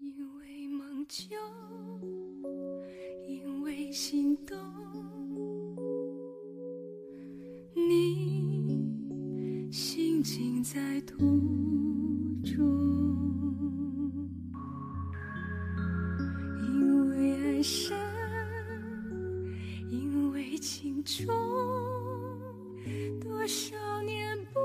因为梦就因为心动，你心情在途中，因为爱深，因为情重，多少年不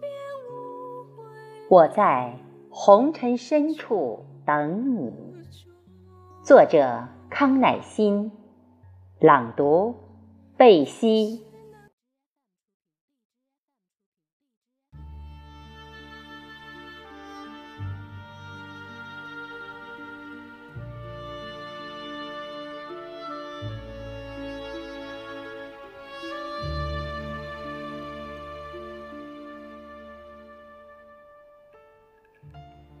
变无悔。我在红尘深处等你。作者：康乃馨，朗读：贝西。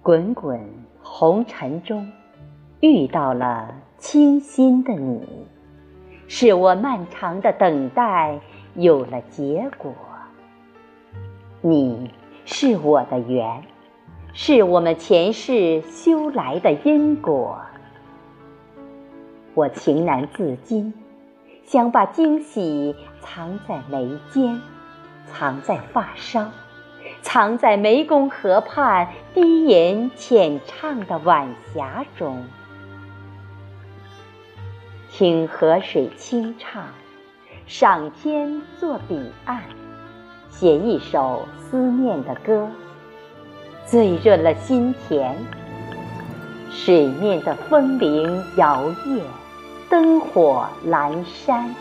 滚滚红尘中，遇到了倾心的你，是我漫长的等待有了结果。你是我的缘，是我们前世修来的因果。我情难自禁，想把惊喜藏在眉间，藏在发梢。藏在湄公河畔低吟浅唱的晚霞中，听河水清唱，赏天作彼岸，写一首思念的歌，醉润了心田。水面的风铃摇曳，灯火阑珊，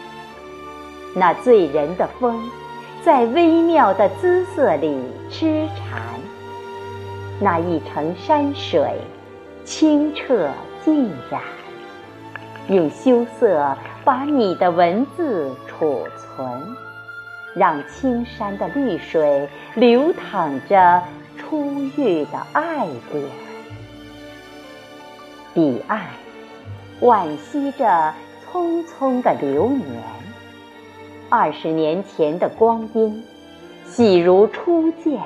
那醉人的风。在微妙的姿色里痴缠，那一程山水清澈静然，用羞涩把你的文字储存，让青山的绿水流淌着初遇的爱恋。彼岸，惋惜着匆匆的流年。二十年前的光阴，喜如初见。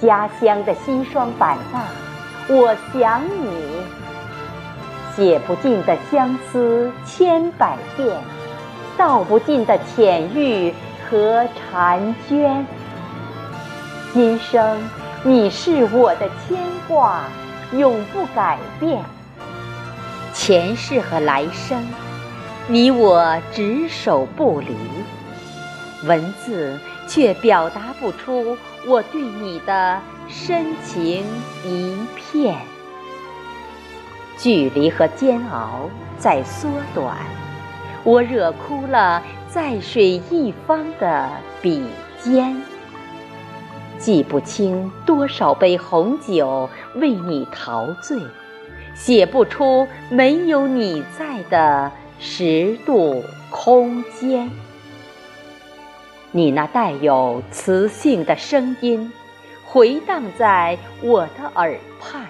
家乡的西双版纳，我想你。写不尽的相思千百遍，道不尽的浅欲和婵娟。今生你是我的牵挂，永不改变。前世和来生。你我执手不离，文字却表达不出我对你的深情一片。距离和煎熬在缩短，我惹哭了在水一方的笔尖。记不清多少杯红酒为你陶醉，写不出没有你在的。十度空间，你那带有磁性的声音回荡在我的耳畔，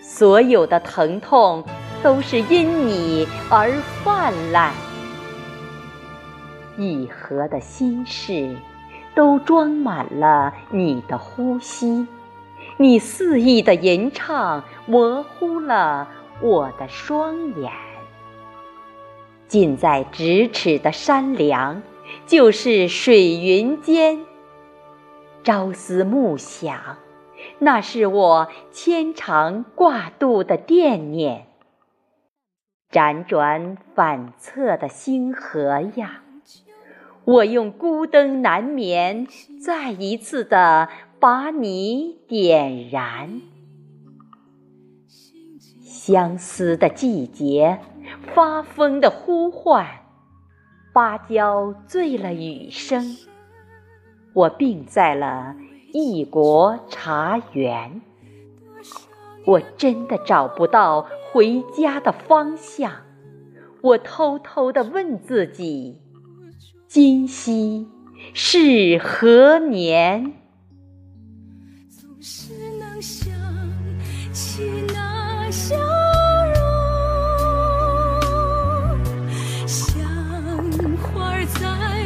所有的疼痛都是因你而泛滥，一和的心事都装满了你的呼吸，你肆意的吟唱模糊了我的双眼。近在咫尺的山梁，就是水云间。朝思暮想，那是我牵肠挂肚的惦念。辗转反侧的星河呀，我用孤灯难眠，再一次的把你点燃。相思的季节。发疯的呼唤，芭蕉醉了雨声。我病在了异国茶园，我真的找不到回家的方向。我偷偷的问自己：今夕是何年？总是能想起那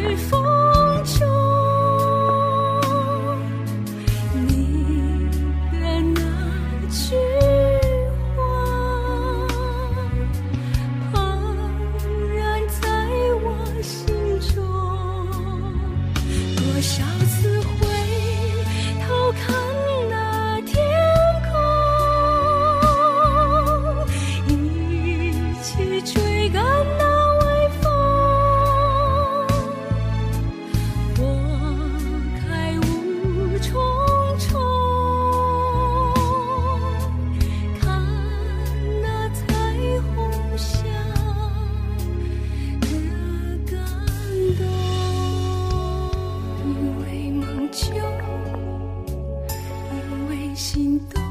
before. 就因为心动。